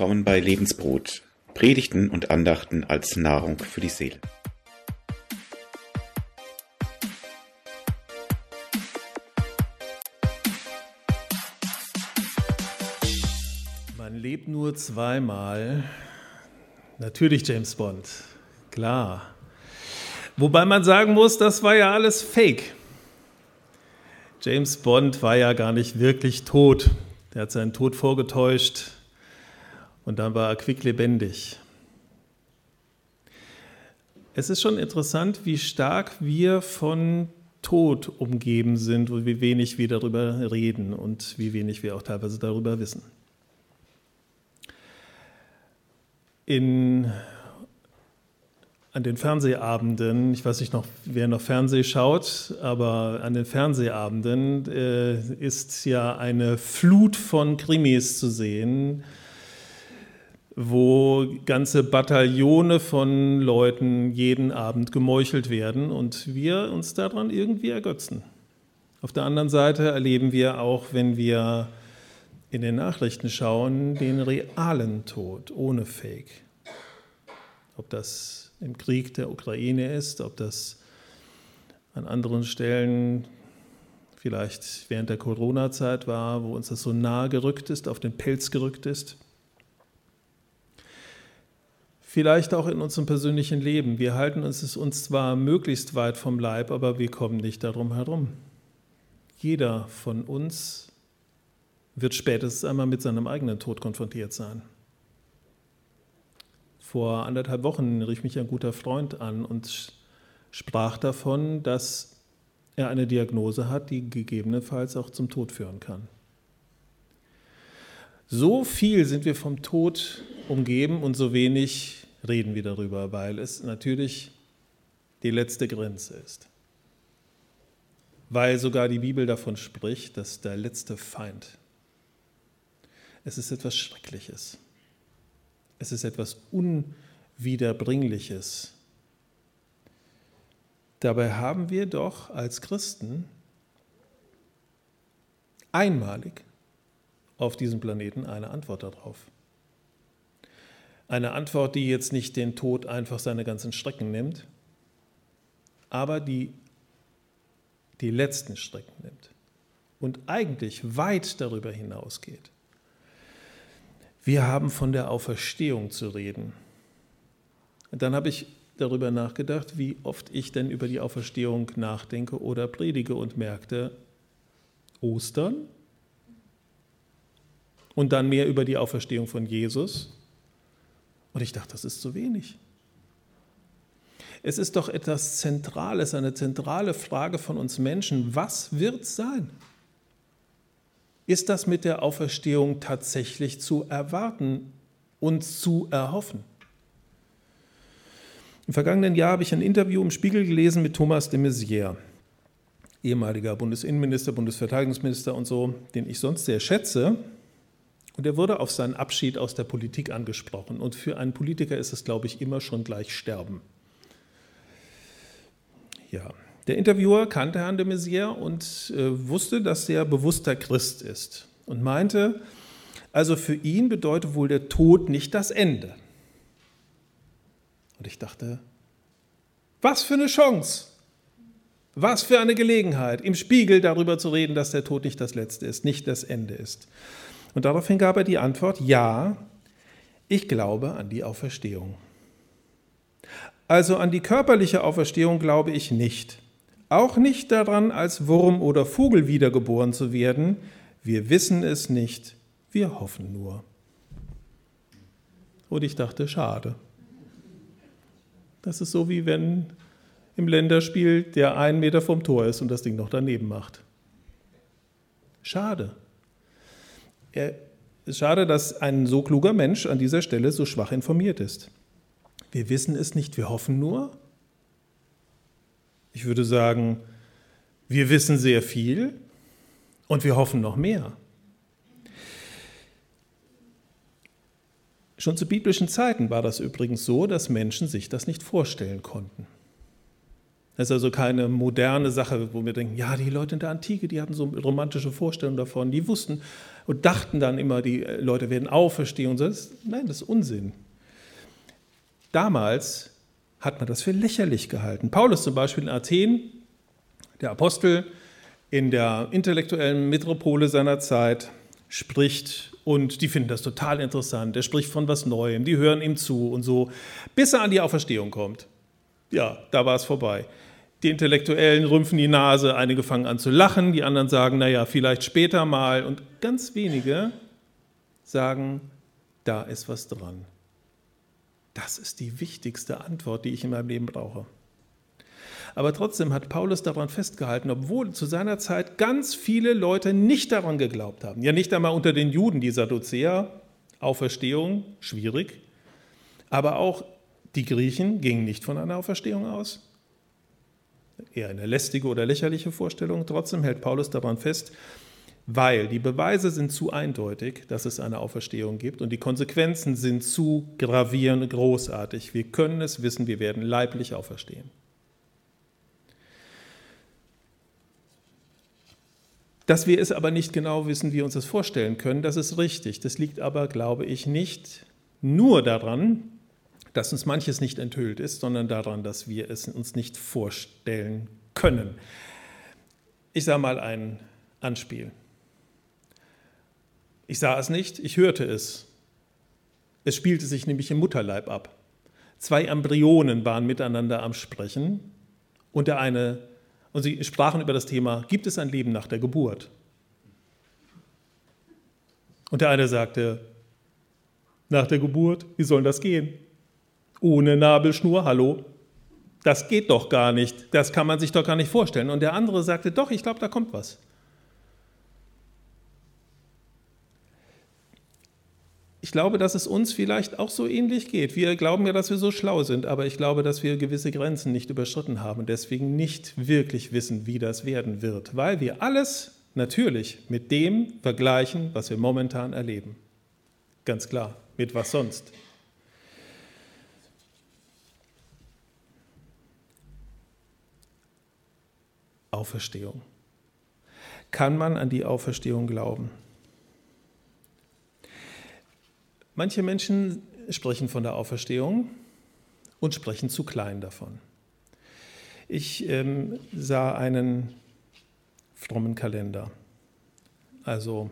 willkommen bei Lebensbrot, Predigten und Andachten als Nahrung für die Seele. Man lebt nur zweimal. Natürlich James Bond, klar. Wobei man sagen muss, das war ja alles Fake. James Bond war ja gar nicht wirklich tot. Der hat seinen Tod vorgetäuscht und dann war er quicklebendig. Es ist schon interessant, wie stark wir von Tod umgeben sind und wie wenig wir darüber reden und wie wenig wir auch teilweise darüber wissen. In an den Fernsehabenden, ich weiß nicht noch, wer noch Fernseh schaut, aber an den Fernsehabenden äh, ist ja eine Flut von Krimis zu sehen, wo ganze Bataillone von Leuten jeden Abend gemeuchelt werden und wir uns daran irgendwie ergötzen. Auf der anderen Seite erleben wir auch, wenn wir in den Nachrichten schauen, den realen Tod ohne Fake. Ob das im Krieg der Ukraine ist, ob das an anderen Stellen vielleicht während der Corona-Zeit war, wo uns das so nahe gerückt ist, auf den Pelz gerückt ist. Vielleicht auch in unserem persönlichen Leben. Wir halten uns uns zwar möglichst weit vom Leib, aber wir kommen nicht darum herum. Jeder von uns wird spätestens einmal mit seinem eigenen Tod konfrontiert sein. Vor anderthalb Wochen rief mich ein guter Freund an und sprach davon, dass er eine Diagnose hat, die gegebenenfalls auch zum Tod führen kann. So viel sind wir vom Tod umgeben und so wenig reden wir darüber, weil es natürlich die letzte Grenze ist. Weil sogar die Bibel davon spricht, dass der letzte Feind, es ist etwas Schreckliches. Es ist etwas Unwiederbringliches. Dabei haben wir doch als Christen einmalig auf diesem Planeten eine Antwort darauf. Eine Antwort, die jetzt nicht den Tod einfach seine ganzen Strecken nimmt, aber die die letzten Strecken nimmt und eigentlich weit darüber hinausgeht. Wir haben von der Auferstehung zu reden. Und dann habe ich darüber nachgedacht, wie oft ich denn über die Auferstehung nachdenke oder predige und merkte, Ostern und dann mehr über die Auferstehung von Jesus. Und ich dachte, das ist zu wenig. Es ist doch etwas Zentrales, eine zentrale Frage von uns Menschen. Was wird sein? ist das mit der Auferstehung tatsächlich zu erwarten und zu erhoffen? Im vergangenen Jahr habe ich ein Interview im Spiegel gelesen mit Thomas de Maizière, ehemaliger Bundesinnenminister, Bundesverteidigungsminister und so, den ich sonst sehr schätze. Und er wurde auf seinen Abschied aus der Politik angesprochen. Und für einen Politiker ist es, glaube ich, immer schon gleich Sterben. Ja, der Interviewer kannte Herrn de Maizière und äh, wusste, dass er bewusster Christ ist und meinte, also für ihn bedeutet wohl der Tod nicht das Ende. Und ich dachte, was für eine Chance, was für eine Gelegenheit, im Spiegel darüber zu reden, dass der Tod nicht das Letzte ist, nicht das Ende ist. Und daraufhin gab er die Antwort, ja, ich glaube an die Auferstehung. Also an die körperliche Auferstehung glaube ich nicht auch nicht daran, als Wurm oder Vogel wiedergeboren zu werden. Wir wissen es nicht, wir hoffen nur. Und ich dachte, schade. Das ist so, wie wenn im Länderspiel der einen Meter vom Tor ist und das Ding noch daneben macht. Schade. Es ist schade, dass ein so kluger Mensch an dieser Stelle so schwach informiert ist. Wir wissen es nicht, wir hoffen nur. Ich würde sagen, wir wissen sehr viel und wir hoffen noch mehr. Schon zu biblischen Zeiten war das übrigens so, dass Menschen sich das nicht vorstellen konnten. Das ist also keine moderne Sache, wo wir denken, ja, die Leute in der Antike, die hatten so romantische Vorstellungen davon, die wussten und dachten dann immer, die Leute werden auferstehen und so. Nein, das ist Unsinn. Damals hat man das für lächerlich gehalten. Paulus zum Beispiel in Athen, der Apostel in der intellektuellen Metropole seiner Zeit, spricht und die finden das total interessant. Er spricht von was Neuem, die hören ihm zu und so, bis er an die Auferstehung kommt. Ja, da war es vorbei. Die Intellektuellen rümpfen die Nase, einige fangen an zu lachen, die anderen sagen, naja, vielleicht später mal. Und ganz wenige sagen, da ist was dran. Das ist die wichtigste Antwort, die ich in meinem Leben brauche. Aber trotzdem hat Paulus daran festgehalten, obwohl zu seiner Zeit ganz viele Leute nicht daran geglaubt haben. Ja, nicht einmal unter den Juden, die Sadduzäer, Auferstehung, schwierig. Aber auch die Griechen gingen nicht von einer Auferstehung aus eher eine lästige oder lächerliche Vorstellung. Trotzdem hält Paulus daran fest, weil die Beweise sind zu eindeutig, dass es eine Auferstehung gibt und die Konsequenzen sind zu gravierend großartig. Wir können es wissen, wir werden leiblich auferstehen. Dass wir es aber nicht genau wissen, wie wir uns das vorstellen können, das ist richtig. Das liegt aber, glaube ich, nicht nur daran, dass uns manches nicht enthüllt ist, sondern daran, dass wir es uns nicht vorstellen können. Ich sah mal ein Anspiel. Ich sah es nicht, ich hörte es. Es spielte sich nämlich im Mutterleib ab. Zwei Embryonen waren miteinander am Sprechen und der eine und sie sprachen über das Thema, gibt es ein Leben nach der Geburt? Und der eine sagte, nach der Geburt, wie soll das gehen? Ohne Nabelschnur, hallo? Das geht doch gar nicht. Das kann man sich doch gar nicht vorstellen. Und der andere sagte, doch, ich glaube, da kommt was. Ich glaube, dass es uns vielleicht auch so ähnlich geht. Wir glauben ja, dass wir so schlau sind, aber ich glaube, dass wir gewisse Grenzen nicht überschritten haben und deswegen nicht wirklich wissen, wie das werden wird, weil wir alles natürlich mit dem vergleichen, was wir momentan erleben. Ganz klar, mit was sonst. Auferstehung. Kann man an die Auferstehung glauben? Manche Menschen sprechen von der Auferstehung und sprechen zu klein davon. Ich ähm, sah einen frommen Kalender. Also,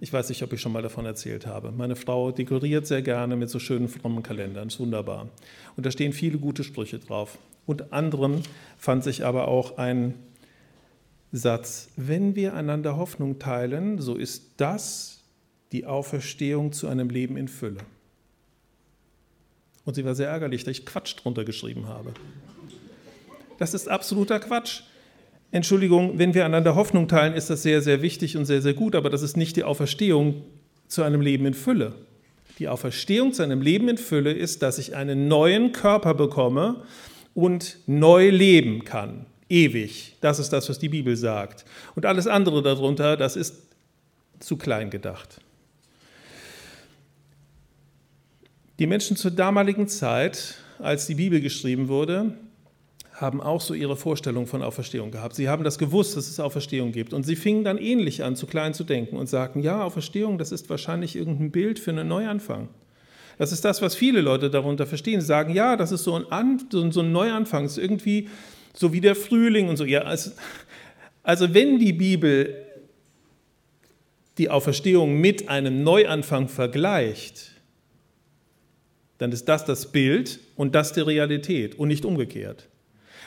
ich weiß nicht, ob ich schon mal davon erzählt habe. Meine Frau dekoriert sehr gerne mit so schönen frommen Kalendern, ist wunderbar. Und da stehen viele gute Sprüche drauf. Unter anderem fand sich aber auch ein Satz, wenn wir einander Hoffnung teilen, so ist das die Auferstehung zu einem Leben in Fülle. Und sie war sehr ärgerlich, dass ich Quatsch drunter geschrieben habe. Das ist absoluter Quatsch. Entschuldigung, wenn wir einander Hoffnung teilen, ist das sehr, sehr wichtig und sehr, sehr gut, aber das ist nicht die Auferstehung zu einem Leben in Fülle. Die Auferstehung zu einem Leben in Fülle ist, dass ich einen neuen Körper bekomme und neu leben kann ewig. Das ist das, was die Bibel sagt. Und alles andere darunter, das ist zu klein gedacht. Die Menschen zur damaligen Zeit, als die Bibel geschrieben wurde, haben auch so ihre Vorstellung von Auferstehung gehabt. Sie haben das gewusst, dass es Auferstehung gibt. Und sie fingen dann ähnlich an, zu klein zu denken und sagten, ja, Auferstehung, das ist wahrscheinlich irgendein Bild für einen Neuanfang. Das ist das, was viele Leute darunter verstehen. Sie sagen, ja, das ist so ein, An so ein Neuanfang, das ist irgendwie so wie der Frühling und so. Ja, also, also wenn die Bibel die Auferstehung mit einem Neuanfang vergleicht, dann ist das das Bild und das die Realität und nicht umgekehrt.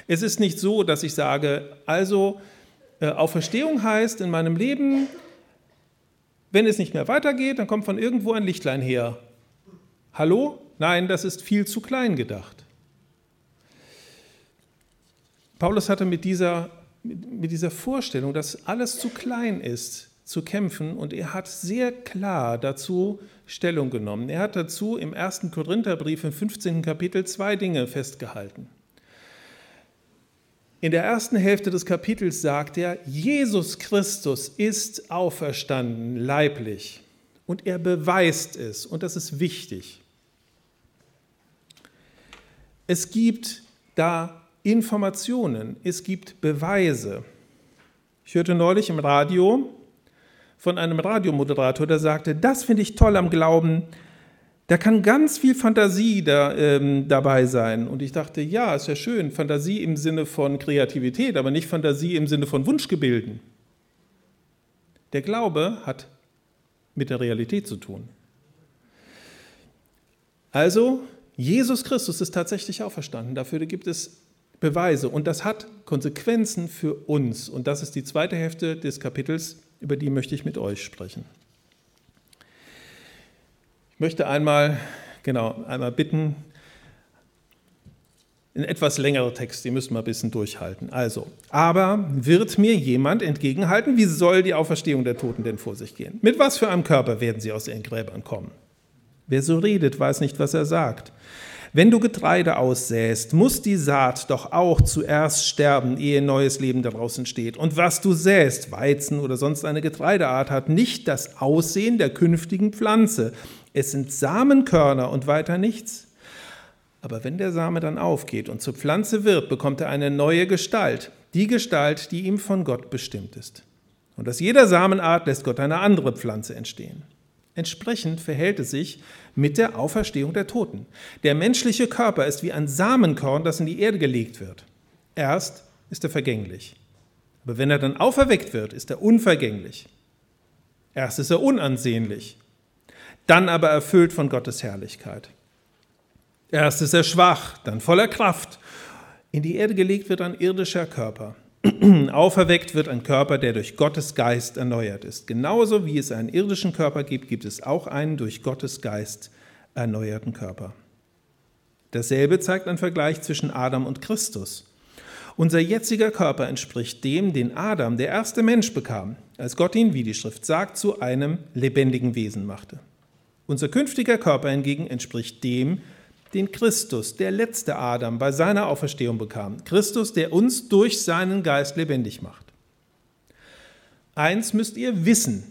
Es ist nicht so, dass ich sage, also äh, Auferstehung heißt in meinem Leben, wenn es nicht mehr weitergeht, dann kommt von irgendwo ein Lichtlein her. Hallo? Nein, das ist viel zu klein gedacht. Paulus hatte mit dieser, mit dieser Vorstellung, dass alles zu klein ist, zu kämpfen und er hat sehr klar dazu Stellung genommen. Er hat dazu im ersten Korintherbrief im 15. Kapitel zwei Dinge festgehalten. In der ersten Hälfte des Kapitels sagt er, Jesus Christus ist auferstanden, leiblich. Und er beweist es, und das ist wichtig. Es gibt da Informationen, es gibt Beweise. Ich hörte neulich im Radio von einem Radiomoderator, der sagte, das finde ich toll am Glauben, da kann ganz viel Fantasie da, ähm, dabei sein. Und ich dachte, ja, ist ja schön, Fantasie im Sinne von Kreativität, aber nicht Fantasie im Sinne von Wunschgebilden. Der Glaube hat mit der Realität zu tun. Also, Jesus Christus ist tatsächlich auferstanden. Dafür gibt es Beweise. Und das hat Konsequenzen für uns. Und das ist die zweite Hälfte des Kapitels, über die möchte ich mit euch sprechen. Ich möchte einmal, genau, einmal bitten, ein etwas längerer Text, den müssen wir ein bisschen durchhalten. Also, aber wird mir jemand entgegenhalten, wie soll die Auferstehung der Toten denn vor sich gehen? Mit was für einem Körper werden sie aus ihren Gräbern kommen? Wer so redet, weiß nicht, was er sagt. Wenn du Getreide aussäst, muss die Saat doch auch zuerst sterben, ehe neues Leben daraus entsteht. Und was du säst, Weizen oder sonst eine Getreideart, hat nicht das Aussehen der künftigen Pflanze, es sind Samenkörner und weiter nichts. Aber wenn der Same dann aufgeht und zur Pflanze wird, bekommt er eine neue Gestalt, die Gestalt, die ihm von Gott bestimmt ist. Und aus jeder Samenart lässt Gott eine andere Pflanze entstehen. Entsprechend verhält es sich mit der Auferstehung der Toten. Der menschliche Körper ist wie ein Samenkorn, das in die Erde gelegt wird. Erst ist er vergänglich. Aber wenn er dann auferweckt wird, ist er unvergänglich. Erst ist er unansehnlich dann aber erfüllt von Gottes Herrlichkeit. Erst ist er schwach, dann voller Kraft. In die Erde gelegt wird ein irdischer Körper. Auferweckt wird ein Körper, der durch Gottes Geist erneuert ist. Genauso wie es einen irdischen Körper gibt, gibt es auch einen durch Gottes Geist erneuerten Körper. Dasselbe zeigt ein Vergleich zwischen Adam und Christus. Unser jetziger Körper entspricht dem, den Adam, der erste Mensch, bekam, als Gott ihn, wie die Schrift sagt, zu einem lebendigen Wesen machte. Unser künftiger Körper hingegen entspricht dem, den Christus, der letzte Adam, bei seiner Auferstehung bekam. Christus, der uns durch seinen Geist lebendig macht. Eins müsst ihr wissen,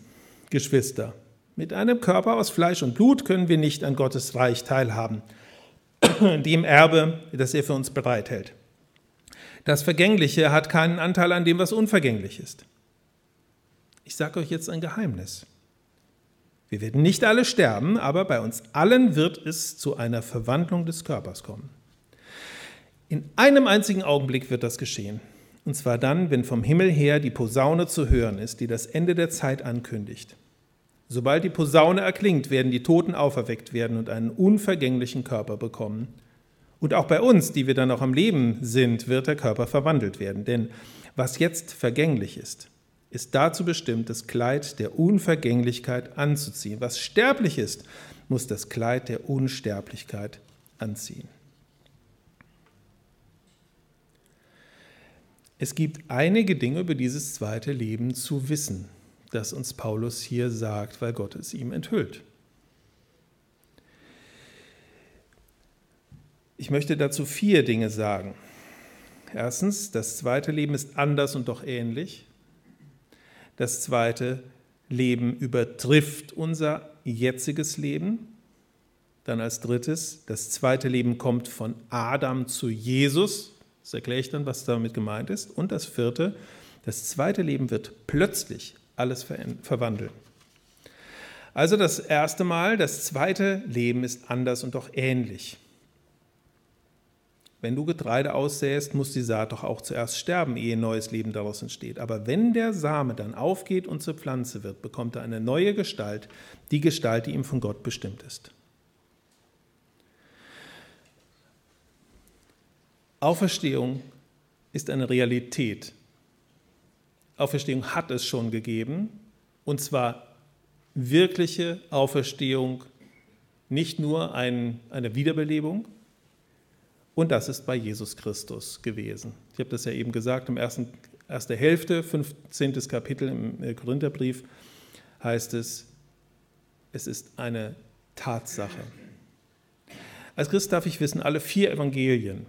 Geschwister. Mit einem Körper aus Fleisch und Blut können wir nicht an Gottes Reich teilhaben, dem Erbe, das er für uns bereithält. Das Vergängliche hat keinen Anteil an dem, was unvergänglich ist. Ich sage euch jetzt ein Geheimnis. Wir werden nicht alle sterben, aber bei uns allen wird es zu einer Verwandlung des Körpers kommen. In einem einzigen Augenblick wird das geschehen. Und zwar dann, wenn vom Himmel her die Posaune zu hören ist, die das Ende der Zeit ankündigt. Sobald die Posaune erklingt, werden die Toten auferweckt werden und einen unvergänglichen Körper bekommen. Und auch bei uns, die wir dann noch am Leben sind, wird der Körper verwandelt werden. Denn was jetzt vergänglich ist, ist dazu bestimmt, das Kleid der Unvergänglichkeit anzuziehen. Was sterblich ist, muss das Kleid der Unsterblichkeit anziehen. Es gibt einige Dinge über dieses zweite Leben zu wissen, das uns Paulus hier sagt, weil Gott es ihm enthüllt. Ich möchte dazu vier Dinge sagen. Erstens, das zweite Leben ist anders und doch ähnlich. Das zweite Leben übertrifft unser jetziges Leben. Dann als drittes, das zweite Leben kommt von Adam zu Jesus. Das erkläre ich dann, was damit gemeint ist. Und das vierte, das zweite Leben wird plötzlich alles verwandeln. Also das erste Mal, das zweite Leben ist anders und doch ähnlich. Wenn du Getreide aussäst, muss die Saat doch auch zuerst sterben, ehe neues Leben daraus entsteht. Aber wenn der Same dann aufgeht und zur Pflanze wird, bekommt er eine neue Gestalt, die Gestalt, die ihm von Gott bestimmt ist. Auferstehung ist eine Realität. Auferstehung hat es schon gegeben, und zwar wirkliche Auferstehung, nicht nur ein, eine Wiederbelebung, und das ist bei Jesus Christus gewesen. Ich habe das ja eben gesagt, im ersten, erste Hälfte, 15. Kapitel im äh, Korintherbrief heißt es, es ist eine Tatsache. Als Christ darf ich wissen, alle vier Evangelien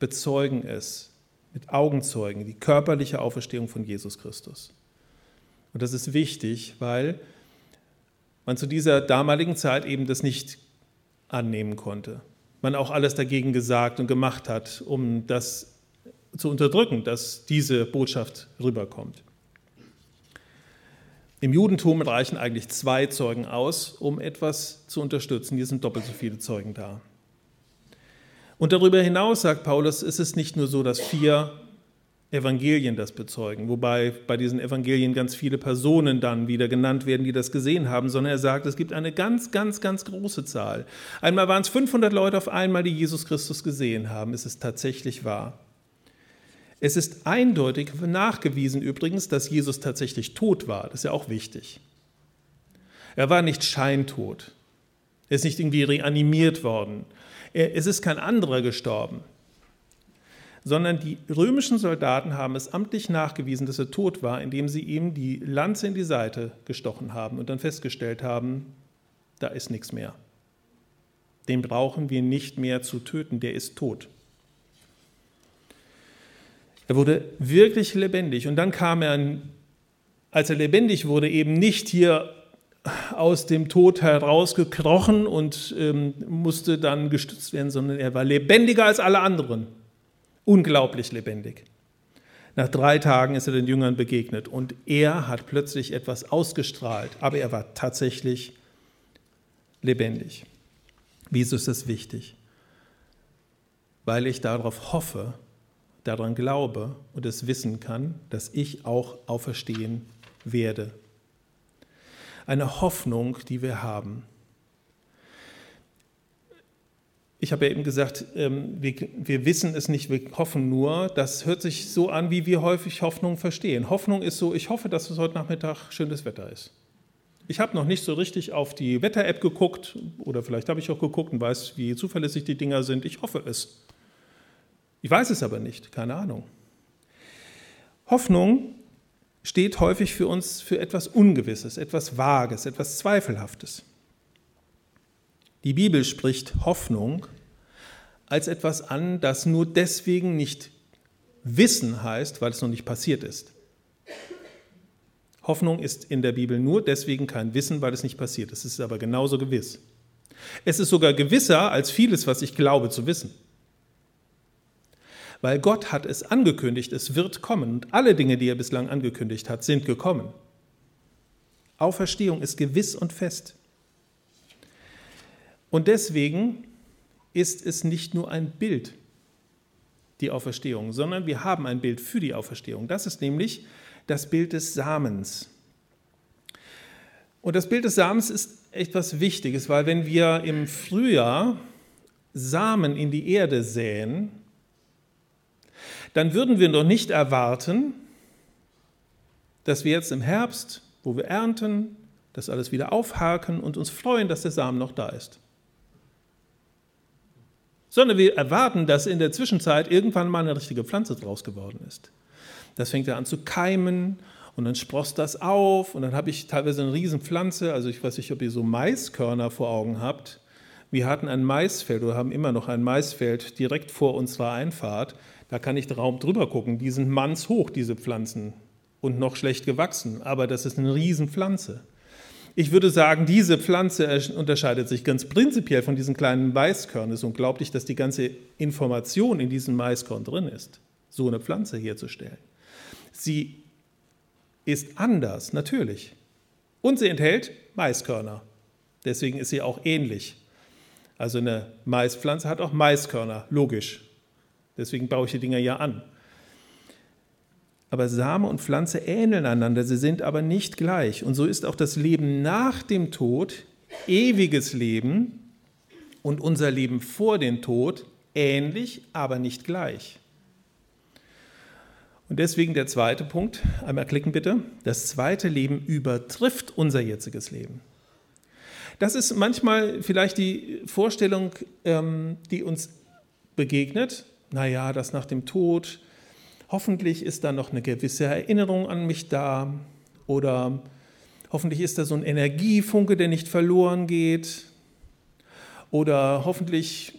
bezeugen es mit Augenzeugen, die körperliche Auferstehung von Jesus Christus. Und das ist wichtig, weil man zu dieser damaligen Zeit eben das nicht annehmen konnte man auch alles dagegen gesagt und gemacht hat, um das zu unterdrücken, dass diese Botschaft rüberkommt. Im Judentum reichen eigentlich zwei Zeugen aus, um etwas zu unterstützen. Hier sind doppelt so viele Zeugen da. Und darüber hinaus, sagt Paulus, ist es nicht nur so, dass vier Evangelien das bezeugen, wobei bei diesen Evangelien ganz viele Personen dann wieder genannt werden, die das gesehen haben, sondern er sagt, es gibt eine ganz, ganz, ganz große Zahl. Einmal waren es 500 Leute auf einmal, die Jesus Christus gesehen haben. Es ist tatsächlich wahr. Es ist eindeutig nachgewiesen übrigens, dass Jesus tatsächlich tot war. Das ist ja auch wichtig. Er war nicht scheintot. Er ist nicht irgendwie reanimiert worden. Es ist kein anderer gestorben sondern die römischen Soldaten haben es amtlich nachgewiesen, dass er tot war, indem sie ihm die Lanze in die Seite gestochen haben und dann festgestellt haben, da ist nichts mehr. Den brauchen wir nicht mehr zu töten, der ist tot. Er wurde wirklich lebendig und dann kam er, als er lebendig wurde, eben nicht hier aus dem Tod herausgekrochen und ähm, musste dann gestützt werden, sondern er war lebendiger als alle anderen unglaublich lebendig. Nach drei Tagen ist er den Jüngern begegnet und er hat plötzlich etwas ausgestrahlt, aber er war tatsächlich lebendig. Wieso ist das wichtig? Weil ich darauf hoffe, daran glaube und es wissen kann, dass ich auch auferstehen werde. Eine Hoffnung, die wir haben. Ich habe ja eben gesagt, ähm, wir, wir, wissen es nicht, wir hoffen nur. Das hört sich so an, wie wir häufig Hoffnung verstehen. Hoffnung ist so, ich hoffe, dass es heute Nachmittag schönes Wetter ist. Ich habe noch nicht so richtig auf die Wetter-App geguckt oder vielleicht habe ich auch geguckt und weiß, wie zuverlässig die Dinger sind. Ich hoffe es. Ich weiß es aber nicht, keine Ahnung. Hoffnung steht häufig für uns für etwas Ungewisses, etwas Vages, etwas Zweifelhaftes. Die Bibel spricht Hoffnung als etwas an, das nur deswegen nicht Wissen heißt, weil es noch nicht passiert ist. Hoffnung ist in der Bibel nur deswegen kein Wissen, weil es nicht passiert ist. Es ist aber genauso gewiss. Es ist sogar gewisser als vieles, was ich glaube zu wissen. Weil Gott hat es angekündigt, es wird kommen. Und alle Dinge, die er bislang angekündigt hat, sind gekommen. Auferstehung ist gewiss und fest. Und deswegen ist es nicht nur ein Bild, die Auferstehung, sondern wir haben ein Bild für die Auferstehung. Das ist nämlich das Bild des Samens. Und das Bild des Samens ist etwas Wichtiges, weil wenn wir im Frühjahr Samen in die Erde säen, dann würden wir doch nicht erwarten, dass wir jetzt im Herbst, wo wir ernten, das alles wieder aufhaken und uns freuen, dass der Samen noch da ist sondern wir erwarten, dass in der Zwischenzeit irgendwann mal eine richtige Pflanze draus geworden ist. Das fängt ja an zu keimen und dann sproßt das auf und dann habe ich teilweise eine Riesenpflanze, also ich weiß nicht, ob ihr so Maiskörner vor Augen habt. Wir hatten ein Maisfeld oder haben immer noch ein Maisfeld direkt vor unserer Einfahrt. Da kann ich Raum drüber gucken. Die sind mannshoch, diese Pflanzen, und noch schlecht gewachsen. Aber das ist eine Riesenpflanze. Ich würde sagen, diese Pflanze unterscheidet sich ganz prinzipiell von diesen kleinen Maiskörnern. Es ist unglaublich, dass die ganze Information in diesem Maiskorn drin ist, so eine Pflanze herzustellen. Sie ist anders, natürlich. Und sie enthält Maiskörner. Deswegen ist sie auch ähnlich. Also eine Maispflanze hat auch Maiskörner, logisch. Deswegen baue ich die Dinger ja an. Aber Same und Pflanze ähneln einander, sie sind aber nicht gleich. Und so ist auch das Leben nach dem Tod ewiges Leben und unser Leben vor dem Tod ähnlich, aber nicht gleich. Und deswegen der zweite Punkt, einmal klicken bitte. Das zweite Leben übertrifft unser jetziges Leben. Das ist manchmal vielleicht die Vorstellung, ähm, die uns begegnet. Naja, das nach dem Tod, Hoffentlich ist da noch eine gewisse Erinnerung an mich da oder hoffentlich ist da so ein Energiefunke, der nicht verloren geht oder hoffentlich,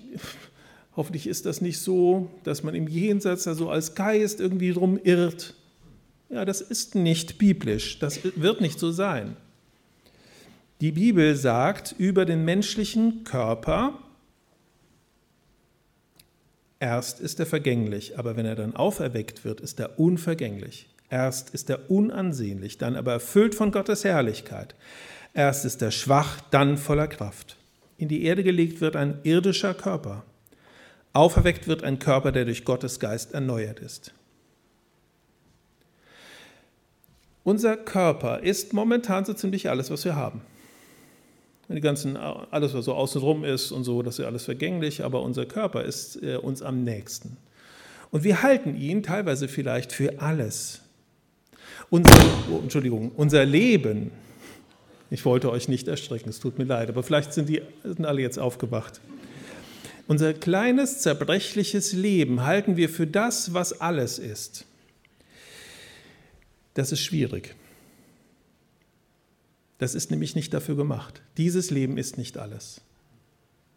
hoffentlich ist das nicht so, dass man im Jenseits da so als Geist irgendwie drum irrt. Ja, das ist nicht biblisch, das wird nicht so sein. Die Bibel sagt über den menschlichen Körper, Erst ist er vergänglich, aber wenn er dann auferweckt wird, ist er unvergänglich. Erst ist er unansehnlich, dann aber erfüllt von Gottes Herrlichkeit. Erst ist er schwach, dann voller Kraft. In die Erde gelegt wird ein irdischer Körper. Auferweckt wird ein Körper, der durch Gottes Geist erneuert ist. Unser Körper ist momentan so ziemlich alles, was wir haben. Die ganzen, alles, was so außenrum ist und so, das ist ja alles vergänglich, aber unser Körper ist äh, uns am nächsten. Und wir halten ihn teilweise vielleicht für alles. Unser, oh, Entschuldigung, unser Leben, ich wollte euch nicht erstrecken, es tut mir leid, aber vielleicht sind die sind alle jetzt aufgewacht. Unser kleines, zerbrechliches Leben halten wir für das, was alles ist. Das ist schwierig. Das ist nämlich nicht dafür gemacht. Dieses Leben ist nicht alles.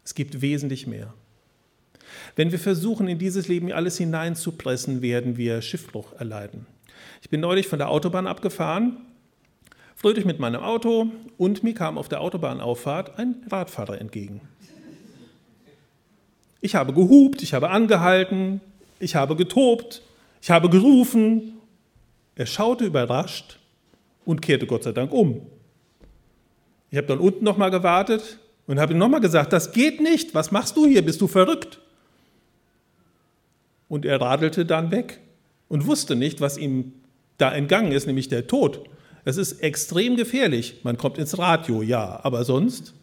Es gibt wesentlich mehr. Wenn wir versuchen, in dieses Leben alles hineinzupressen, werden wir Schiffbruch erleiden. Ich bin neulich von der Autobahn abgefahren, fröhlich mit meinem Auto und mir kam auf der Autobahnauffahrt ein Radfahrer entgegen. Ich habe gehupt, ich habe angehalten, ich habe getobt, ich habe gerufen. Er schaute überrascht und kehrte Gott sei Dank um. Ich habe dann unten nochmal gewartet und habe ihm nochmal gesagt, das geht nicht, was machst du hier, bist du verrückt? Und er radelte dann weg und wusste nicht, was ihm da entgangen ist, nämlich der Tod. Es ist extrem gefährlich. Man kommt ins Radio, ja, aber sonst?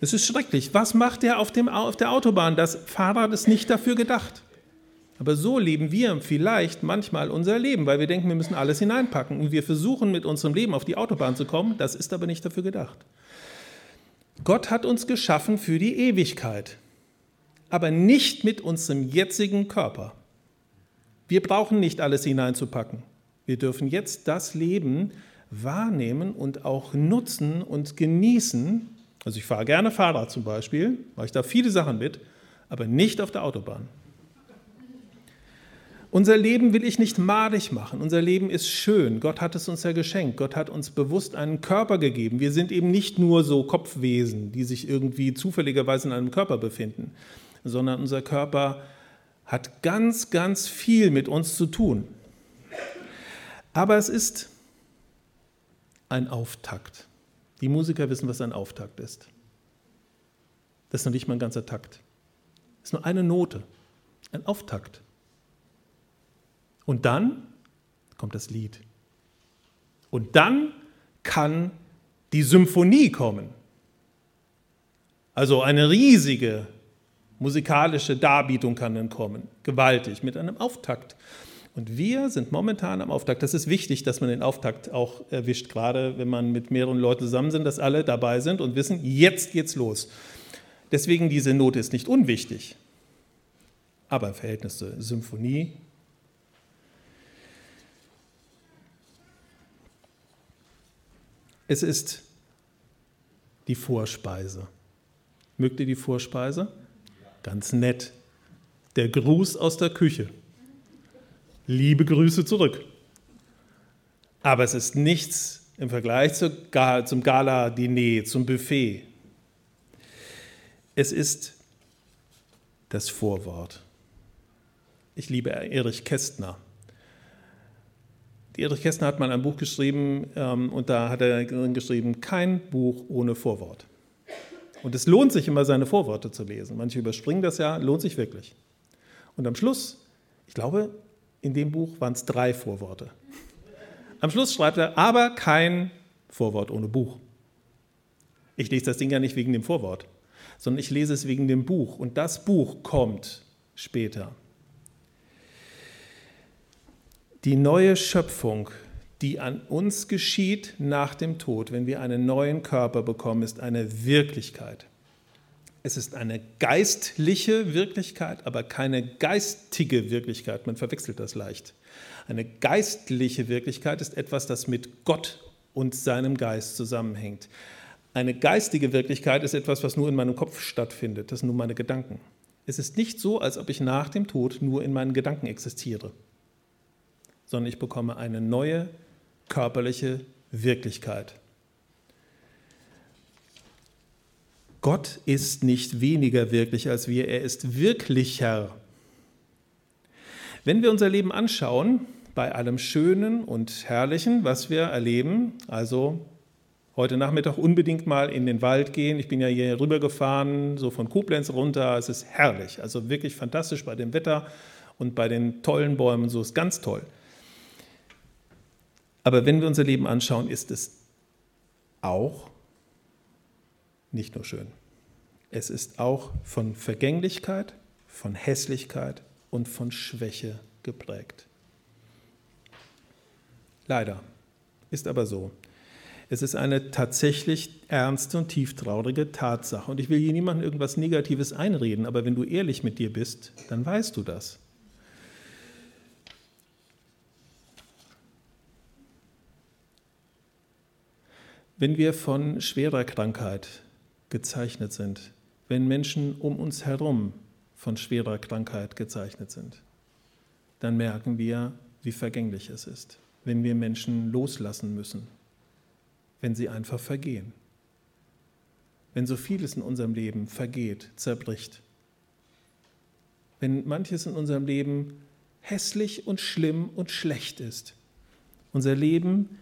Es ist schrecklich. Was macht er auf, dem, auf der Autobahn? Das Fahrrad ist nicht dafür gedacht. Aber so leben wir vielleicht manchmal unser Leben, weil wir denken, wir müssen alles hineinpacken. Und wir versuchen mit unserem Leben auf die Autobahn zu kommen. Das ist aber nicht dafür gedacht. Gott hat uns geschaffen für die Ewigkeit, aber nicht mit unserem jetzigen Körper. Wir brauchen nicht alles hineinzupacken. Wir dürfen jetzt das Leben wahrnehmen und auch nutzen und genießen. Also ich fahre gerne Fahrrad zum Beispiel, mache ich da viele Sachen mit, aber nicht auf der Autobahn. Unser Leben will ich nicht madig machen. Unser Leben ist schön. Gott hat es uns ja geschenkt. Gott hat uns bewusst einen Körper gegeben. Wir sind eben nicht nur so Kopfwesen, die sich irgendwie zufälligerweise in einem Körper befinden, sondern unser Körper hat ganz, ganz viel mit uns zu tun. Aber es ist ein Auftakt. Die Musiker wissen, was ein Auftakt ist. Das ist noch nicht mal ein ganzer Takt. Das ist nur eine Note, ein Auftakt. Und dann kommt das Lied. Und dann kann die Symphonie kommen. Also eine riesige musikalische Darbietung kann dann kommen, gewaltig, mit einem Auftakt. Und wir sind momentan am Auftakt. Das ist wichtig, dass man den Auftakt auch erwischt, gerade wenn man mit mehreren Leuten zusammen sind, dass alle dabei sind und wissen, jetzt geht's los. Deswegen diese Note ist nicht unwichtig. Aber im Verhältnis zur Symphonie Es ist die Vorspeise. Mögt ihr die Vorspeise? Ganz nett. Der Gruß aus der Küche. Liebe Grüße zurück. Aber es ist nichts im Vergleich zum Gala-Diner, zum Buffet. Es ist das Vorwort. Ich liebe Erich Kästner. Erich Kästner hat mal ein Buch geschrieben ähm, und da hat er geschrieben, kein Buch ohne Vorwort. Und es lohnt sich immer, seine Vorworte zu lesen. Manche überspringen das ja, lohnt sich wirklich. Und am Schluss, ich glaube, in dem Buch waren es drei Vorworte. Am Schluss schreibt er, aber kein Vorwort ohne Buch. Ich lese das Ding ja nicht wegen dem Vorwort, sondern ich lese es wegen dem Buch. Und das Buch kommt später. Die neue Schöpfung, die an uns geschieht nach dem Tod, wenn wir einen neuen Körper bekommen, ist eine Wirklichkeit. Es ist eine geistliche Wirklichkeit, aber keine geistige Wirklichkeit. Man verwechselt das leicht. Eine geistliche Wirklichkeit ist etwas, das mit Gott und seinem Geist zusammenhängt. Eine geistige Wirklichkeit ist etwas, was nur in meinem Kopf stattfindet. Das sind nur meine Gedanken. Es ist nicht so, als ob ich nach dem Tod nur in meinen Gedanken existiere sondern ich bekomme eine neue körperliche Wirklichkeit. Gott ist nicht weniger wirklich als wir, er ist wirklicher Wenn wir unser Leben anschauen, bei allem Schönen und Herrlichen, was wir erleben, also heute Nachmittag unbedingt mal in den Wald gehen. Ich bin ja hier rübergefahren, so von Koblenz runter. Es ist herrlich, also wirklich fantastisch bei dem Wetter und bei den tollen Bäumen. So ist ganz toll. Aber wenn wir unser Leben anschauen, ist es auch nicht nur schön. Es ist auch von Vergänglichkeit, von Hässlichkeit und von Schwäche geprägt. Leider ist aber so. Es ist eine tatsächlich ernste und tieftraurige Tatsache. Und ich will hier niemandem irgendwas Negatives einreden, aber wenn du ehrlich mit dir bist, dann weißt du das. Wenn wir von schwerer Krankheit gezeichnet sind, wenn Menschen um uns herum von schwerer Krankheit gezeichnet sind, dann merken wir, wie vergänglich es ist, wenn wir Menschen loslassen müssen, wenn sie einfach vergehen, wenn so vieles in unserem Leben vergeht, zerbricht, wenn manches in unserem Leben hässlich und schlimm und schlecht ist, unser Leben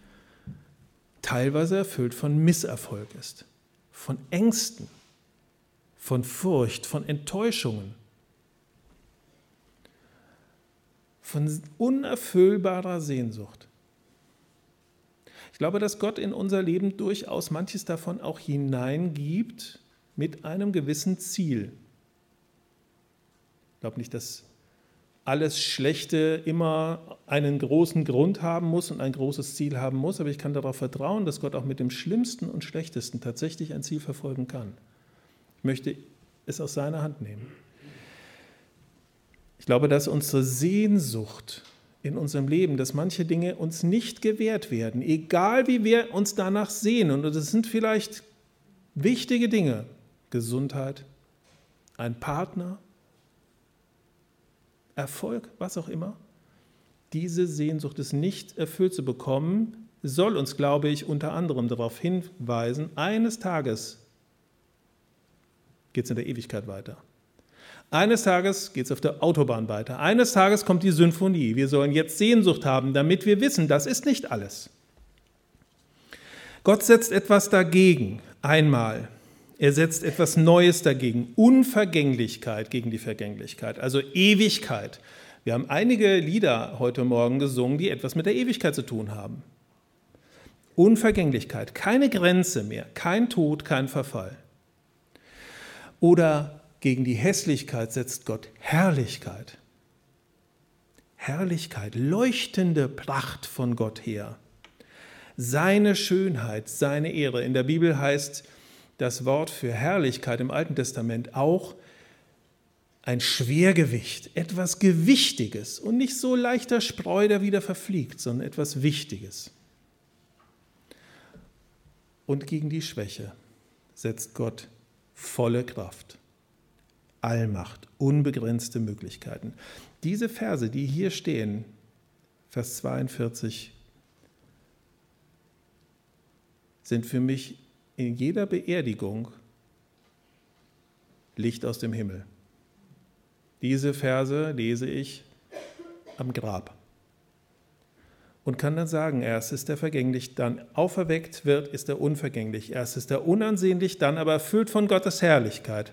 teilweise erfüllt von Misserfolg ist, von Ängsten, von Furcht, von Enttäuschungen, von unerfüllbarer Sehnsucht. Ich glaube, dass Gott in unser Leben durchaus manches davon auch hineingibt mit einem gewissen Ziel. Ich glaube nicht, dass alles Schlechte immer einen großen Grund haben muss und ein großes Ziel haben muss, aber ich kann darauf vertrauen, dass Gott auch mit dem Schlimmsten und Schlechtesten tatsächlich ein Ziel verfolgen kann. Ich möchte es aus seiner Hand nehmen. Ich glaube, dass unsere Sehnsucht in unserem Leben, dass manche Dinge uns nicht gewährt werden, egal wie wir uns danach sehen. Und das sind vielleicht wichtige Dinge. Gesundheit, ein Partner, Erfolg, was auch immer, diese Sehnsucht, es nicht erfüllt zu bekommen, soll uns, glaube ich, unter anderem darauf hinweisen, eines Tages geht es in der Ewigkeit weiter. Eines Tages geht es auf der Autobahn weiter. Eines Tages kommt die Symphonie. Wir sollen jetzt Sehnsucht haben, damit wir wissen, das ist nicht alles. Gott setzt etwas dagegen, einmal. Er setzt etwas Neues dagegen, Unvergänglichkeit gegen die Vergänglichkeit, also Ewigkeit. Wir haben einige Lieder heute Morgen gesungen, die etwas mit der Ewigkeit zu tun haben. Unvergänglichkeit, keine Grenze mehr, kein Tod, kein Verfall. Oder gegen die Hässlichkeit setzt Gott Herrlichkeit. Herrlichkeit, leuchtende Pracht von Gott her. Seine Schönheit, seine Ehre. In der Bibel heißt das Wort für Herrlichkeit im Alten Testament auch ein Schwergewicht, etwas Gewichtiges und nicht so leichter Spreu, der wieder verfliegt, sondern etwas Wichtiges. Und gegen die Schwäche setzt Gott volle Kraft, Allmacht, unbegrenzte Möglichkeiten. Diese Verse, die hier stehen, Vers 42, sind für mich in jeder Beerdigung Licht aus dem Himmel. Diese Verse lese ich am Grab und kann dann sagen, erst ist er vergänglich, dann auferweckt wird, ist er unvergänglich. Erst ist er unansehnlich, dann aber erfüllt von Gottes Herrlichkeit.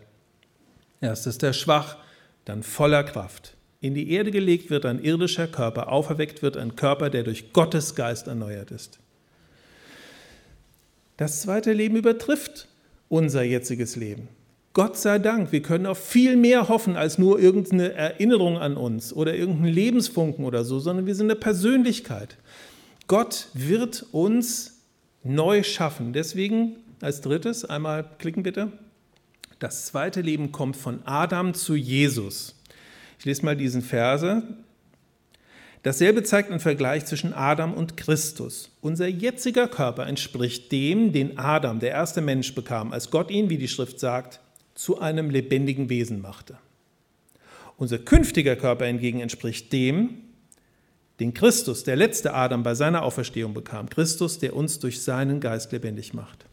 Erst ist er schwach, dann voller Kraft. In die Erde gelegt wird ein irdischer Körper, auferweckt wird ein Körper, der durch Gottes Geist erneuert ist. Das zweite Leben übertrifft unser jetziges Leben. Gott sei Dank, wir können auf viel mehr hoffen als nur irgendeine Erinnerung an uns oder irgendeinen Lebensfunken oder so, sondern wir sind eine Persönlichkeit. Gott wird uns neu schaffen. Deswegen als drittes, einmal klicken bitte. Das zweite Leben kommt von Adam zu Jesus. Ich lese mal diesen Verse, Dasselbe zeigt ein Vergleich zwischen Adam und Christus. Unser jetziger Körper entspricht dem, den Adam, der erste Mensch, bekam, als Gott ihn, wie die Schrift sagt, zu einem lebendigen Wesen machte. Unser künftiger Körper hingegen entspricht dem, den Christus, der letzte Adam, bei seiner Auferstehung bekam. Christus, der uns durch seinen Geist lebendig macht.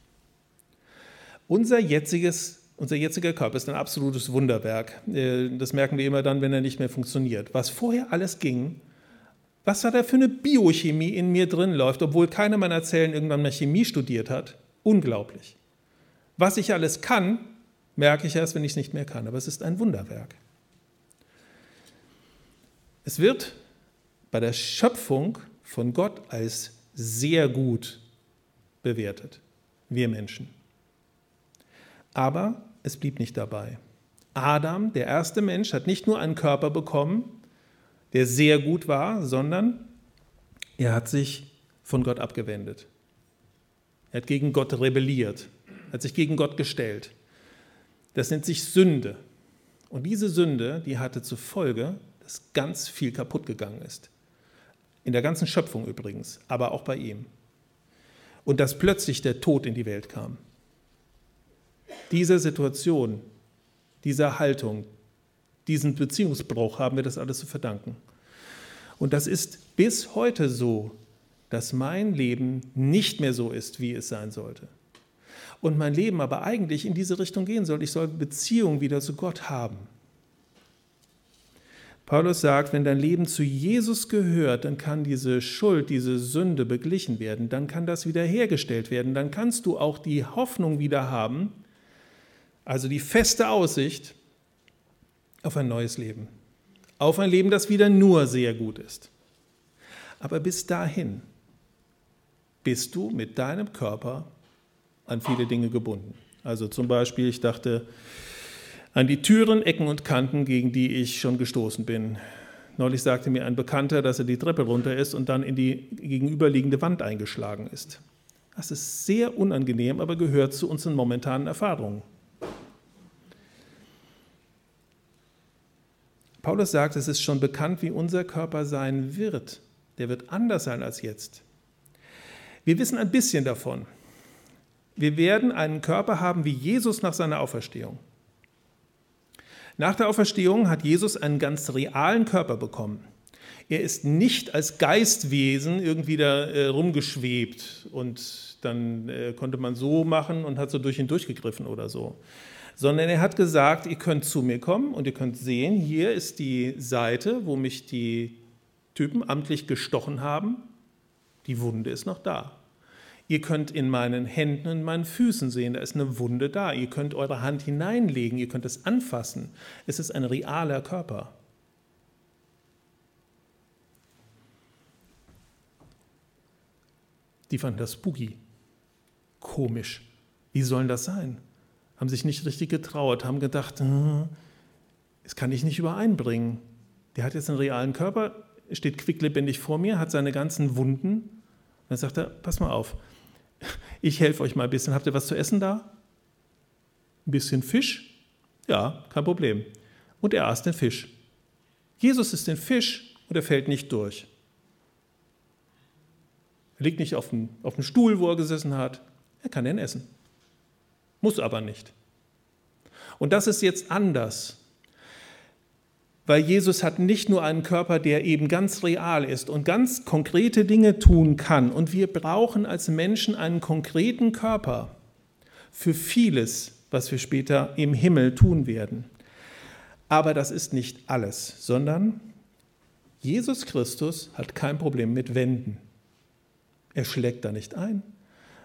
Unser jetziges unser jetziger Körper ist ein absolutes Wunderwerk. Äh, das merken wir immer dann, wenn er nicht mehr funktioniert. Was vorher alles ging, was da für eine Biochemie in mir drin läuft, obwohl keiner meiner Zellen irgendwann mal Chemie studiert hat. Unglaublich. Was ich alles kann, merke ich erst, wenn ich es nicht mehr kann. Aber es ist ein Wunderwerk. Es wird bei der Schöpfung von Gott als sehr gut bewertet, wir Menschen. Aber es blieb nicht dabei. Adam, der erste Mensch, hat nicht nur einen Körper bekommen, der sehr gut war, sondern er hat sich von Gott abgewendet. Er hat gegen Gott rebelliert, hat sich gegen Gott gestellt. Das nennt sich Sünde. Und diese Sünde, die hatte zur Folge, dass ganz viel kaputt gegangen ist. In der ganzen Schöpfung übrigens, aber auch bei ihm. Und dass plötzlich der Tod in die Welt kam. Dieser Situation, dieser Haltung, diesen Beziehungsbruch haben wir das alles zu verdanken. Und das ist bis heute so, dass mein Leben nicht mehr so ist, wie es sein sollte. Und mein Leben aber eigentlich in diese Richtung gehen soll. Ich soll Beziehung wieder zu Gott haben. Paulus sagt, wenn dein Leben zu Jesus gehört, dann kann diese Schuld, diese Sünde beglichen werden, dann kann das wiederhergestellt werden, dann kannst du auch die Hoffnung wieder haben, also die feste Aussicht auf ein neues Leben, auf ein Leben, das wieder nur sehr gut ist. Aber bis dahin bist du mit deinem Körper an viele Dinge gebunden. Also zum Beispiel, ich dachte, an die Türen, Ecken und Kanten, gegen die ich schon gestoßen bin. Neulich sagte mir ein Bekannter, dass er die Treppe runter ist und dann in die gegenüberliegende Wand eingeschlagen ist. Das ist sehr unangenehm, aber gehört zu unseren momentanen Erfahrungen. Paulus sagt, es ist schon bekannt, wie unser Körper sein wird. Der wird anders sein als jetzt. Wir wissen ein bisschen davon. Wir werden einen Körper haben wie Jesus nach seiner Auferstehung. Nach der Auferstehung hat Jesus einen ganz realen Körper bekommen. Er ist nicht als Geistwesen irgendwie da äh, rumgeschwebt und dann äh, konnte man so machen und hat so durch ihn durchgegriffen oder so. Sondern er hat gesagt, ihr könnt zu mir kommen und ihr könnt sehen, hier ist die Seite, wo mich die Typen amtlich gestochen haben. Die Wunde ist noch da. Ihr könnt in meinen Händen und meinen Füßen sehen, da ist eine Wunde da. Ihr könnt eure Hand hineinlegen, ihr könnt es anfassen. Es ist ein realer Körper. Die fanden das spooky, komisch. Wie soll das sein? Haben sich nicht richtig getraut, haben gedacht, hm, das kann ich nicht übereinbringen. Der hat jetzt einen realen Körper, steht quicklebendig vor mir, hat seine ganzen Wunden. Dann sagt er, pass mal auf, ich helfe euch mal ein bisschen. Habt ihr was zu essen da? Ein bisschen Fisch? Ja, kein Problem. Und er aß den Fisch. Jesus ist den Fisch und er fällt nicht durch. Er liegt nicht auf dem, auf dem Stuhl, wo er gesessen hat. Er kann den essen. Muss aber nicht. Und das ist jetzt anders weil Jesus hat nicht nur einen Körper, der eben ganz real ist und ganz konkrete Dinge tun kann. Und wir brauchen als Menschen einen konkreten Körper für vieles, was wir später im Himmel tun werden. Aber das ist nicht alles, sondern Jesus Christus hat kein Problem mit Wänden. Er schlägt da nicht ein,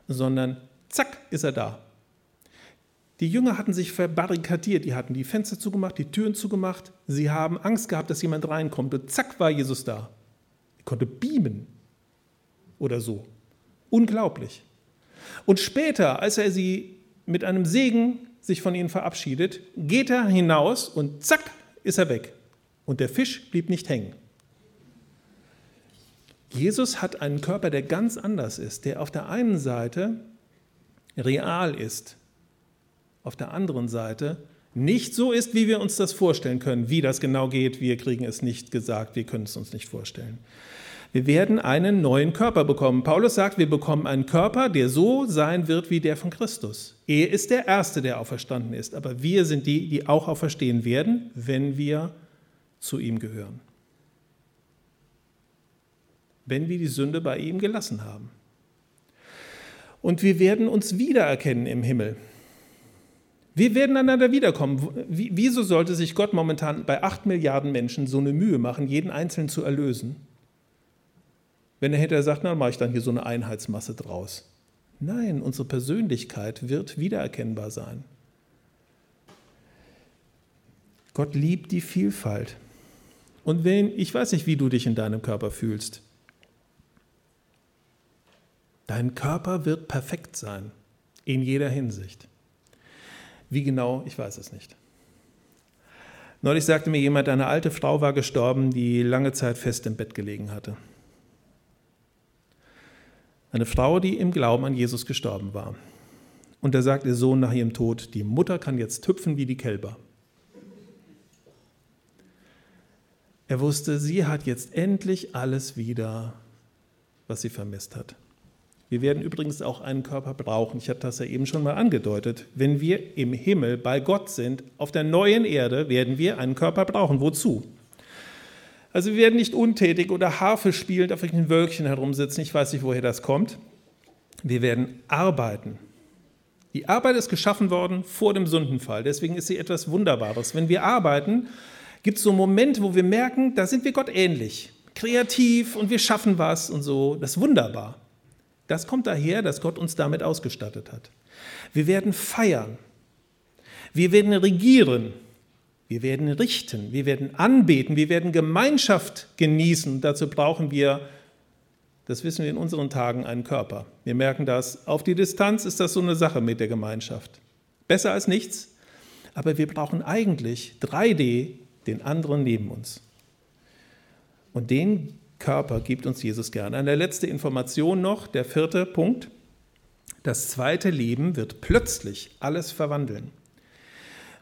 sondern zack ist er da. Die Jünger hatten sich verbarrikadiert, die hatten die Fenster zugemacht, die Türen zugemacht. Sie haben Angst gehabt, dass jemand reinkommt. Und zack war Jesus da. Er konnte beamen oder so. Unglaublich. Und später, als er sie mit einem Segen sich von ihnen verabschiedet, geht er hinaus und zack ist er weg. Und der Fisch blieb nicht hängen. Jesus hat einen Körper, der ganz anders ist, der auf der einen Seite real ist, auf der anderen Seite nicht so ist, wie wir uns das vorstellen können. Wie das genau geht, wir kriegen es nicht gesagt, wir können es uns nicht vorstellen. Wir werden einen neuen Körper bekommen. Paulus sagt, wir bekommen einen Körper, der so sein wird wie der von Christus. Er ist der Erste, der auferstanden ist, aber wir sind die, die auch auferstehen werden, wenn wir zu ihm gehören. Wenn wir die Sünde bei ihm gelassen haben. Und wir werden uns wiedererkennen im Himmel. Wir werden einander wiederkommen. Wieso sollte sich Gott momentan bei acht Milliarden Menschen so eine Mühe machen, jeden Einzelnen zu erlösen? Wenn er hinterher sagt, na, mache ich dann hier so eine Einheitsmasse draus. Nein, unsere Persönlichkeit wird wiedererkennbar sein. Gott liebt die Vielfalt. Und wenn, ich weiß nicht, wie du dich in deinem Körper fühlst. Dein Körper wird perfekt sein, in jeder Hinsicht. Wie genau, ich weiß es nicht. Neulich sagte mir jemand, eine alte Frau war gestorben, die lange Zeit fest im Bett gelegen hatte. Eine Frau, die im Glauben an Jesus gestorben war. Und da sagt ihr Sohn nach ihrem Tod, die Mutter kann jetzt hüpfen wie die Kälber. Er wusste, sie hat jetzt endlich alles wieder, was sie vermisst hat. Wir werden übrigens auch einen Körper brauchen. Ich hatte das ja eben schon mal angedeutet. Wenn wir im Himmel bei Gott sind, auf der neuen Erde, werden wir einen Körper brauchen. Wozu? Also wir werden nicht untätig oder Harfe spielend auf irgendwelchen Wölkchen herumsitzen. Ich weiß nicht, woher das kommt. Wir werden arbeiten. Die Arbeit ist geschaffen worden vor dem Sündenfall. Deswegen ist sie etwas Wunderbares. Wenn wir arbeiten, gibt es so Momente, wo wir merken, da sind wir Gott ähnlich. Kreativ und wir schaffen was und so. Das ist wunderbar. Das kommt daher, dass Gott uns damit ausgestattet hat. Wir werden feiern. Wir werden regieren. Wir werden richten. Wir werden anbeten. Wir werden Gemeinschaft genießen. Dazu brauchen wir, das wissen wir in unseren Tagen, einen Körper. Wir merken das. Auf die Distanz ist das so eine Sache mit der Gemeinschaft. Besser als nichts. Aber wir brauchen eigentlich 3D, den anderen neben uns. Und den Körper gibt uns Jesus gerne. Eine letzte Information noch, der vierte Punkt. Das zweite Leben wird plötzlich alles verwandeln.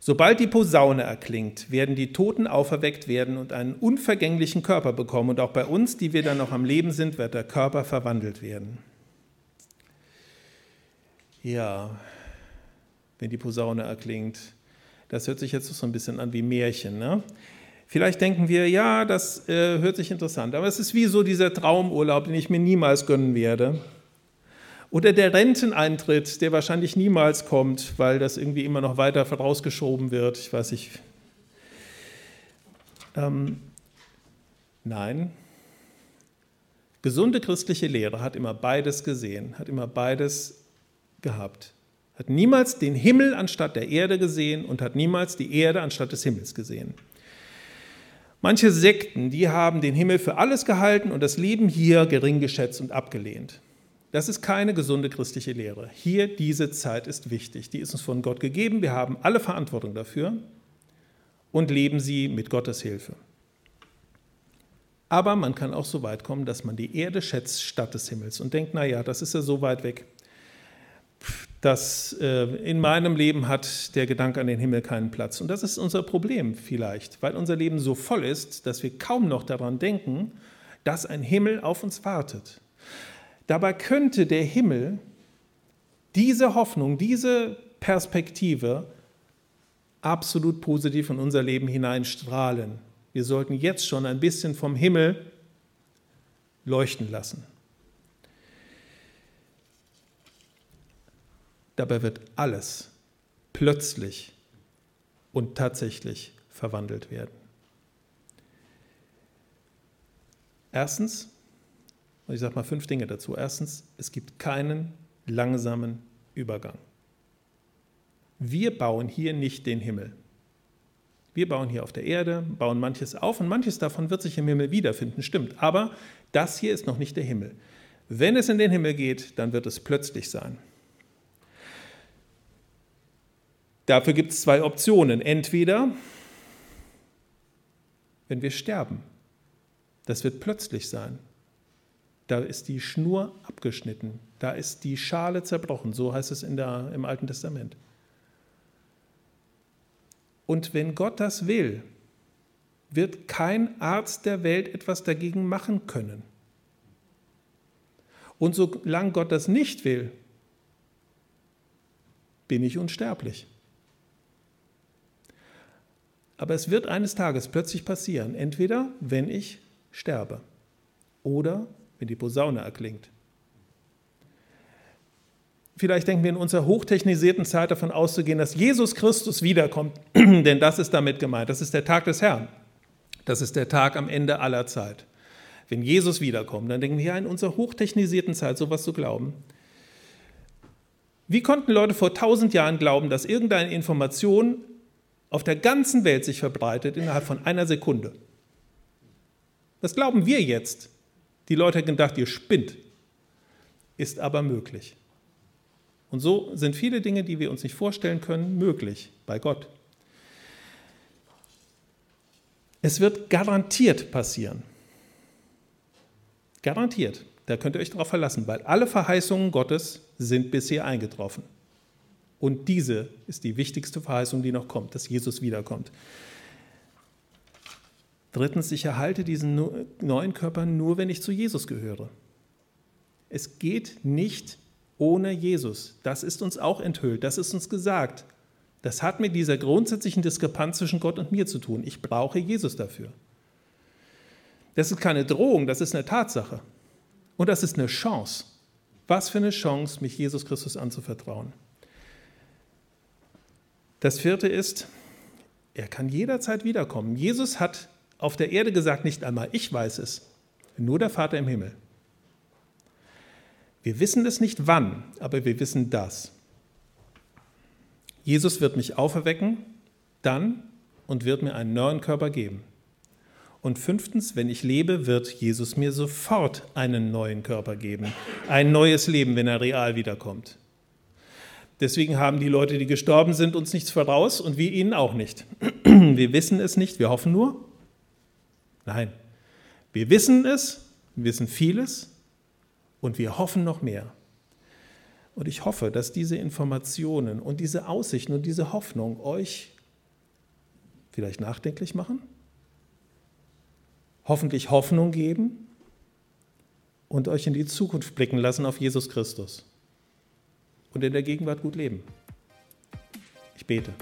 Sobald die Posaune erklingt, werden die Toten auferweckt werden und einen unvergänglichen Körper bekommen. Und auch bei uns, die wir dann noch am Leben sind, wird der Körper verwandelt werden. Ja, wenn die Posaune erklingt. Das hört sich jetzt so ein bisschen an wie Märchen. Ne? Vielleicht denken wir, ja, das äh, hört sich interessant, aber es ist wie so dieser Traumurlaub, den ich mir niemals gönnen werde. Oder der Renteneintritt, der wahrscheinlich niemals kommt, weil das irgendwie immer noch weiter vorausgeschoben wird. Ich weiß nicht. Ähm, nein. Gesunde christliche Lehre hat immer beides gesehen, hat immer beides gehabt. Hat niemals den Himmel anstatt der Erde gesehen und hat niemals die Erde anstatt des Himmels gesehen. Manche Sekten, die haben den Himmel für alles gehalten und das Leben hier gering geschätzt und abgelehnt. Das ist keine gesunde christliche Lehre. Hier, diese Zeit ist wichtig. Die ist uns von Gott gegeben. Wir haben alle Verantwortung dafür und leben sie mit Gottes Hilfe. Aber man kann auch so weit kommen, dass man die Erde schätzt statt des Himmels und denkt, naja, das ist ja so weit weg dass äh, in meinem Leben hat der Gedanke an den Himmel keinen Platz. Und das ist unser Problem vielleicht, weil unser Leben so voll ist, dass wir kaum noch daran denken, dass ein Himmel auf uns wartet. Dabei könnte der Himmel diese Hoffnung, diese Perspektive absolut positiv in unser Leben hineinstrahlen. Wir sollten jetzt schon ein bisschen vom Himmel leuchten lassen. Dabei wird alles plötzlich und tatsächlich verwandelt werden. Erstens, und ich sage mal fünf Dinge dazu. Erstens, es gibt keinen langsamen Übergang. Wir bauen hier nicht den Himmel. Wir bauen hier auf der Erde, bauen manches auf und manches davon wird sich im Himmel wiederfinden, stimmt. Aber das hier ist noch nicht der Himmel. Wenn es in den Himmel geht, dann wird es plötzlich sein. Dafür gibt es zwei Optionen. Entweder, wenn wir sterben, das wird plötzlich sein. Da ist die Schnur abgeschnitten, da ist die Schale zerbrochen, so heißt es in der, im Alten Testament. Und wenn Gott das will, wird kein Arzt der Welt etwas dagegen machen können. Und solange Gott das nicht will, bin ich unsterblich. Aber es wird eines Tages plötzlich passieren, entweder wenn ich sterbe oder wenn die Posaune erklingt. vielleicht denken wir in unserer hochtechnisierten Zeit davon auszugehen, dass Jesus Christus wiederkommt, denn das ist damit gemeint. Das ist der Tag des Herrn. Das ist der Tag am Ende aller Zeit. Wenn Jesus wiederkommt, dann denken wir ja in unserer hochtechnisierten Zeit sowas zu glauben. Wie konnten Leute vor tausend Jahren glauben, dass irgendeine Information auf der ganzen Welt sich verbreitet innerhalb von einer Sekunde? Das glauben wir jetzt. Die Leute hätten gedacht, ihr spinnt. Ist aber möglich. Und so sind viele Dinge, die wir uns nicht vorstellen können, möglich bei Gott. Es wird garantiert passieren. Garantiert. Da könnt ihr euch darauf verlassen, weil alle Verheißungen Gottes sind bisher eingetroffen. Und diese ist die wichtigste Verheißung, die noch kommt, dass Jesus wiederkommt. Drittens, ich erhalte diesen neuen Körper nur, wenn ich zu Jesus gehöre. Es geht nicht ohne Jesus. Das ist uns auch enthüllt, das ist uns gesagt. Das hat mit dieser grundsätzlichen Diskrepanz zwischen Gott und mir zu tun. Ich brauche Jesus dafür. Das ist keine Drohung, das ist eine Tatsache. Und das ist eine Chance. Was für eine Chance, mich Jesus Christus anzuvertrauen. Das vierte ist, er kann jederzeit wiederkommen. Jesus hat auf der Erde gesagt, nicht einmal ich weiß es, nur der Vater im Himmel. Wir wissen es nicht wann, aber wir wissen das. Jesus wird mich auferwecken, dann und wird mir einen neuen Körper geben. Und fünftens, wenn ich lebe, wird Jesus mir sofort einen neuen Körper geben. Ein neues Leben, wenn er real wiederkommt. Deswegen haben die Leute, die gestorben sind, uns nichts voraus und wir ihnen auch nicht. Wir wissen es nicht, wir hoffen nur. Nein, wir wissen es, wir wissen vieles und wir hoffen noch mehr. Und ich hoffe, dass diese Informationen und diese Aussichten und diese Hoffnung euch vielleicht nachdenklich machen, hoffentlich Hoffnung geben und euch in die Zukunft blicken lassen auf Jesus Christus und in der Gegenwart gut leben. Ich bete.